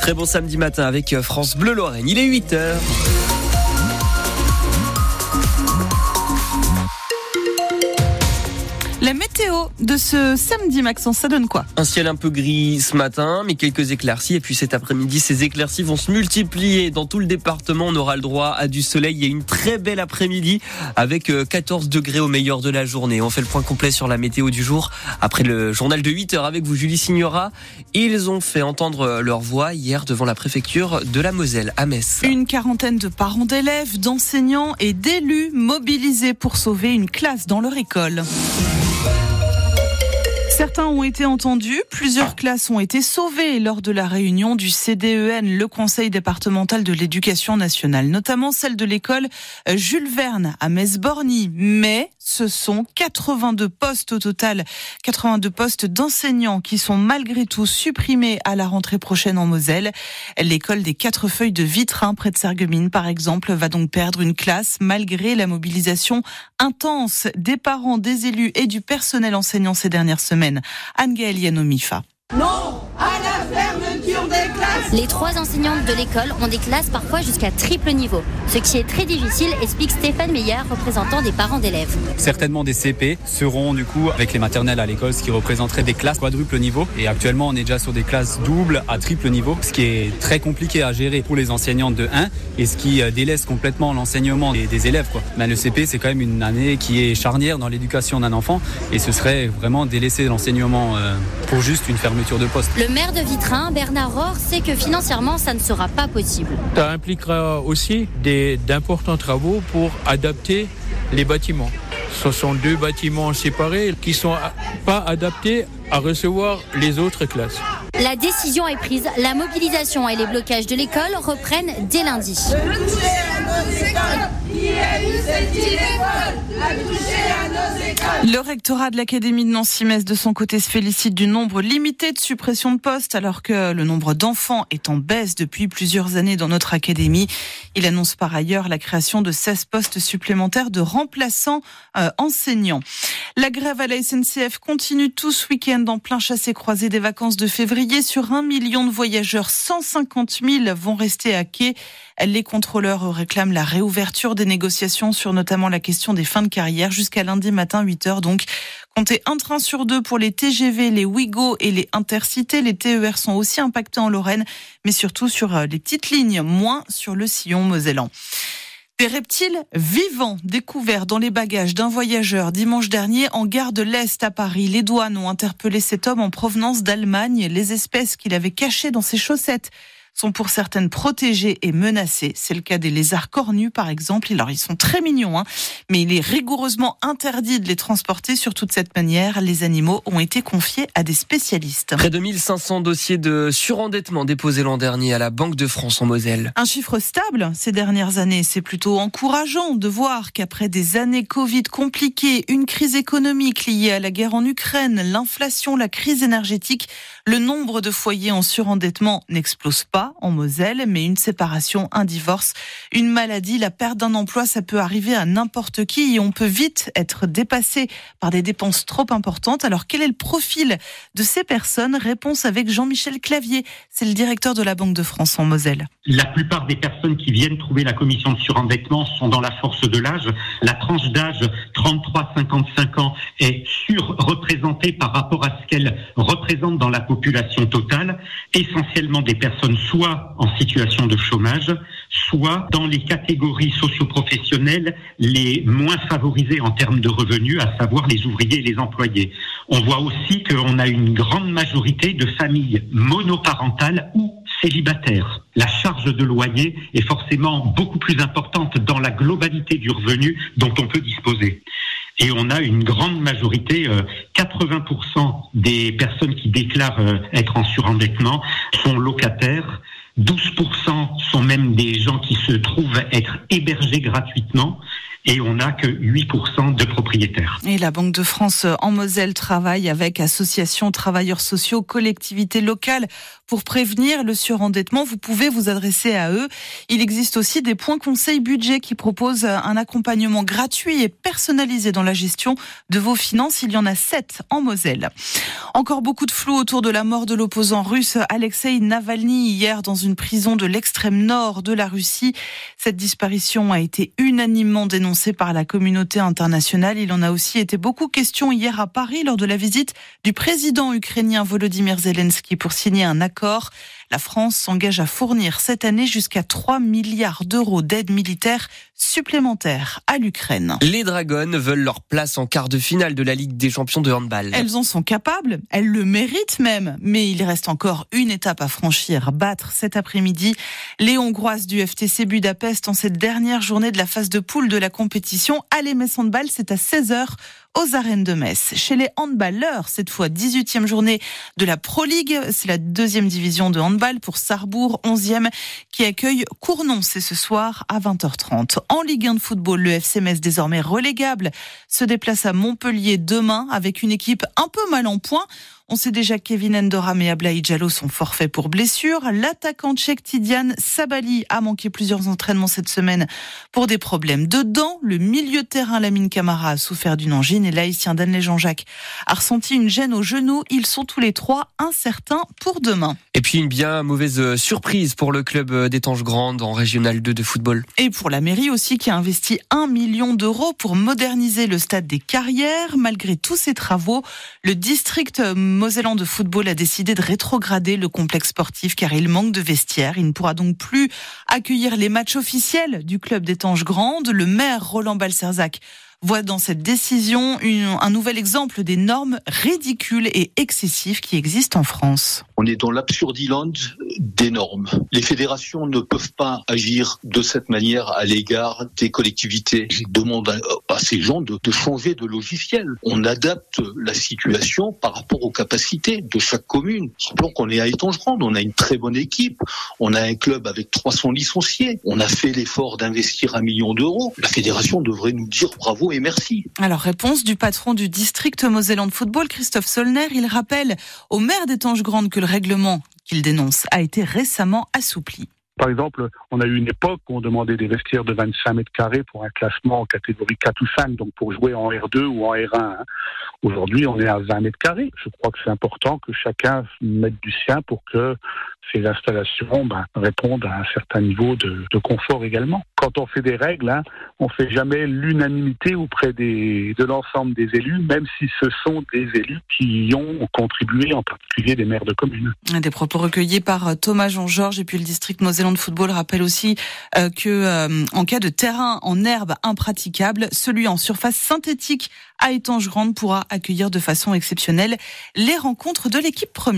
Très bon samedi matin avec euh, France Bleu Lorraine. Il est 8h. La météo de ce samedi, Maxence, ça donne quoi? Un ciel un peu gris ce matin, mais quelques éclaircies. Et puis cet après-midi, ces éclaircies vont se multiplier. Dans tout le département, on aura le droit à du soleil. Il y a une très belle après-midi avec 14 euh, degrés au meilleur de la journée. On fait le point complet sur la météo du jour. Après le journal de 8 heures avec vous, Julie Signora. Ils ont fait entendre leur voix hier devant la préfecture de la Moselle à Metz. Une quarantaine de parents d'élèves, d'enseignants et d'élus mobilisés pour sauver une classe dans leur école. Certains ont été entendus, plusieurs classes ont été sauvées lors de la réunion du CDEN, le Conseil départemental de l'éducation nationale, notamment celle de l'école Jules Verne à Metz-Borny. Mais ce sont 82 postes au total, 82 postes d'enseignants qui sont malgré tout supprimés à la rentrée prochaine en Moselle. L'école des quatre feuilles de Vitrin près de Sarreguemines, par exemple, va donc perdre une classe malgré la mobilisation intense des parents, des élus et du personnel enseignant ces dernières semaines. Anne-Gaëlle Les trois enseignantes de l'école ont des classes parfois jusqu'à triple niveau, ce qui est très difficile, explique Stéphane Meyer, représentant des parents d'élèves. Certainement des CP seront du coup avec les maternelles à l'école, ce qui représenterait des classes quadruple niveau. Et actuellement, on est déjà sur des classes doubles à triple niveau, ce qui est très compliqué à gérer pour les enseignantes de 1 et ce qui euh, délaisse complètement l'enseignement des, élèves. Quoi. Le CP, c'est quand même une année qui est charnière dans l'éducation d'un enfant et ce serait vraiment délaisser l'enseignement euh, pour juste une fermeture de poste. Le maire de Vitrin, Bernard Rohr, sait que financièrement, ça ne sera pas possible. Ça impliquera aussi d'importants travaux pour adapter les bâtiments. Ce sont deux bâtiments séparés qui ne sont pas adaptés à recevoir les autres classes. La décision est prise, la mobilisation et les blocages de l'école reprennent dès lundi. Le rectorat de l'Académie de Nancy-Metz, de son côté, se félicite du nombre limité de suppressions de postes, alors que le nombre d'enfants est en baisse depuis plusieurs années dans notre académie. Il annonce par ailleurs la création de 16 postes supplémentaires de remplaçants euh, enseignants. La grève à la SNCF continue tout ce week-end en plein chassé-croisé des vacances de février. Sur un million de voyageurs, 150 000 vont rester à quai. Les contrôleurs réclament la réouverture des négociations sur notamment la question des fins de carrière jusqu'à lundi matin 8 heures. Donc, comptez un train sur deux pour les TGV, les Ouigo et les Intercités. Les TER sont aussi impactés en Lorraine, mais surtout sur euh, les petites lignes, moins sur le sillon mosellan. Des reptiles vivants découverts dans les bagages d'un voyageur dimanche dernier en gare de l'Est à Paris. Les douanes ont interpellé cet homme en provenance d'Allemagne. Les espèces qu'il avait cachées dans ses chaussettes sont pour certaines protégées et menacées. C'est le cas des lézards cornus, par exemple. Alors, ils sont très mignons, hein, mais il est rigoureusement interdit de les transporter sur toute cette manière. Les animaux ont été confiés à des spécialistes. Près de 1500 dossiers de surendettement déposés l'an dernier à la Banque de France en Moselle. Un chiffre stable ces dernières années. C'est plutôt encourageant de voir qu'après des années Covid compliquées, une crise économique liée à la guerre en Ukraine, l'inflation, la crise énergétique, le nombre de foyers en surendettement n'explose pas en Moselle, mais une séparation, un divorce, une maladie, la perte d'un emploi, ça peut arriver à n'importe qui et on peut vite être dépassé par des dépenses trop importantes. Alors quel est le profil de ces personnes? Réponse avec Jean-Michel Clavier, c'est le directeur de la Banque de France en Moselle. La plupart des personnes qui viennent trouver la commission de surendettement sont dans la force de l'âge. La tranche d'âge 33-55 ans est surreprésentée par rapport à ce qu'elle représente dans la population totale, essentiellement des personnes soit en situation de chômage, soit dans les catégories socioprofessionnelles les moins favorisées en termes de revenus, à savoir les ouvriers et les employés. On voit aussi qu'on a une grande majorité de familles monoparentales ou célibataires. La charge de loyer est forcément beaucoup plus importante dans la globalité du revenu dont on peut disposer. Et on a une grande majorité, 80% euh, des personnes qui déclarent euh, être en surendettement sont locataires. 12% sont même des gens qui se trouvent être hébergés gratuitement et on n'a que 8% de propriétaires. Et la Banque de France en Moselle travaille avec associations, travailleurs sociaux, collectivités locales Pour prévenir le surendettement, vous pouvez vous adresser à eux. Il existe aussi des points conseils budget qui proposent un accompagnement gratuit et personnalisé dans la gestion de vos finances. Il y en a sept en Moselle. Encore beaucoup de flou autour de la mort de l'opposant russe Alexei Navalny hier dans une prison de l'extrême nord de la Russie. Cette disparition a été unanimement dénoncée par la communauté internationale. Il en a aussi été beaucoup question hier à Paris lors de la visite du président ukrainien Volodymyr Zelensky pour signer un accord. La France s'engage à fournir cette année jusqu'à 3 milliards d'euros d'aide militaire supplémentaire à l'Ukraine. Les Dragons veulent leur place en quart de finale de la Ligue des champions de handball. Elles en sont capables, elles le méritent même, mais il reste encore une étape à franchir, battre cet après-midi les Hongroises du FTC Budapest en cette dernière journée de la phase de poule de la compétition. Allez Metz Handball, c'est à 16h aux arènes de Metz. Chez les handballeurs, cette fois 18e journée de la Pro League, c'est la deuxième division de handball pour Sarrebourg, 11e, qui accueille Cournon, c'est ce soir à 20h30. En Ligue 1 de football, le FC Metz, désormais relégable, se déplace à Montpellier demain avec une équipe un peu mal en point. On sait déjà que Kevin Endoram et Ablaï Diallo sont forfaits pour blessure. L'attaquant tchèque Tidiane Sabali a manqué plusieurs entraînements cette semaine pour des problèmes de dents. Le milieu de terrain Lamine Camara a souffert d'une angine et l'haïtien Danley Jean-Jacques a ressenti une gêne au genou. Ils sont tous les trois incertains pour demain. Et puis une bien mauvaise surprise pour le club d'Étanges Grande en Régional 2 de football. Et pour la mairie aussi qui a investi un million d'euros pour moderniser le stade des carrières. Malgré tous ces travaux, le district Mosellan de football a décidé de rétrograder le complexe sportif car il manque de vestiaires. Il ne pourra donc plus accueillir les matchs officiels du club d'Étanges Grande. Le maire Roland Balserzac voit dans cette décision un nouvel exemple des normes ridicules et excessives qui existent en France. On est dans des normes. Les fédérations ne peuvent pas agir de cette manière à l'égard des collectivités. Je demande à, ces gens de, changer de logiciel. On adapte la situation par rapport aux capacités de chaque commune. Rappelons qu'on est à Étangerande, on a une très bonne équipe, on a un club avec 300 licenciés, on a fait l'effort d'investir un million d'euros. La fédération devrait nous dire bravo et merci. Alors, réponse du patron du district Mosellan de football, Christophe Solner. Il rappelle au maire d'Étanges Grande que le règlement qu'il dénonce a été récemment assoupli. Par exemple, on a eu une époque où on demandait des vestiaires de 25 mètres carrés pour un classement en catégorie 4 ou 5, donc pour jouer en R2 ou en R1. Hein. Aujourd'hui, on est à 20 mètres carrés. Je crois que c'est important que chacun mette du sien pour que ces installations ben, répondent à un certain niveau de, confort également. Quand on fait des règles, hein, on fait jamais l'unanimité auprès de l'ensemble des élus, même si ce sont des élus qui y ont contribué, en particulier des maires de communes. Des propos recueillis par Thomas Jean-Georges et puis le district Mosellan de football rappelle aussi euh, que euh, en cas de terrain en herbe impraticable, celui en surface synthétique à Étanges Grande pourra accueillir de façon exceptionnelle les rencontres de l'équipe première.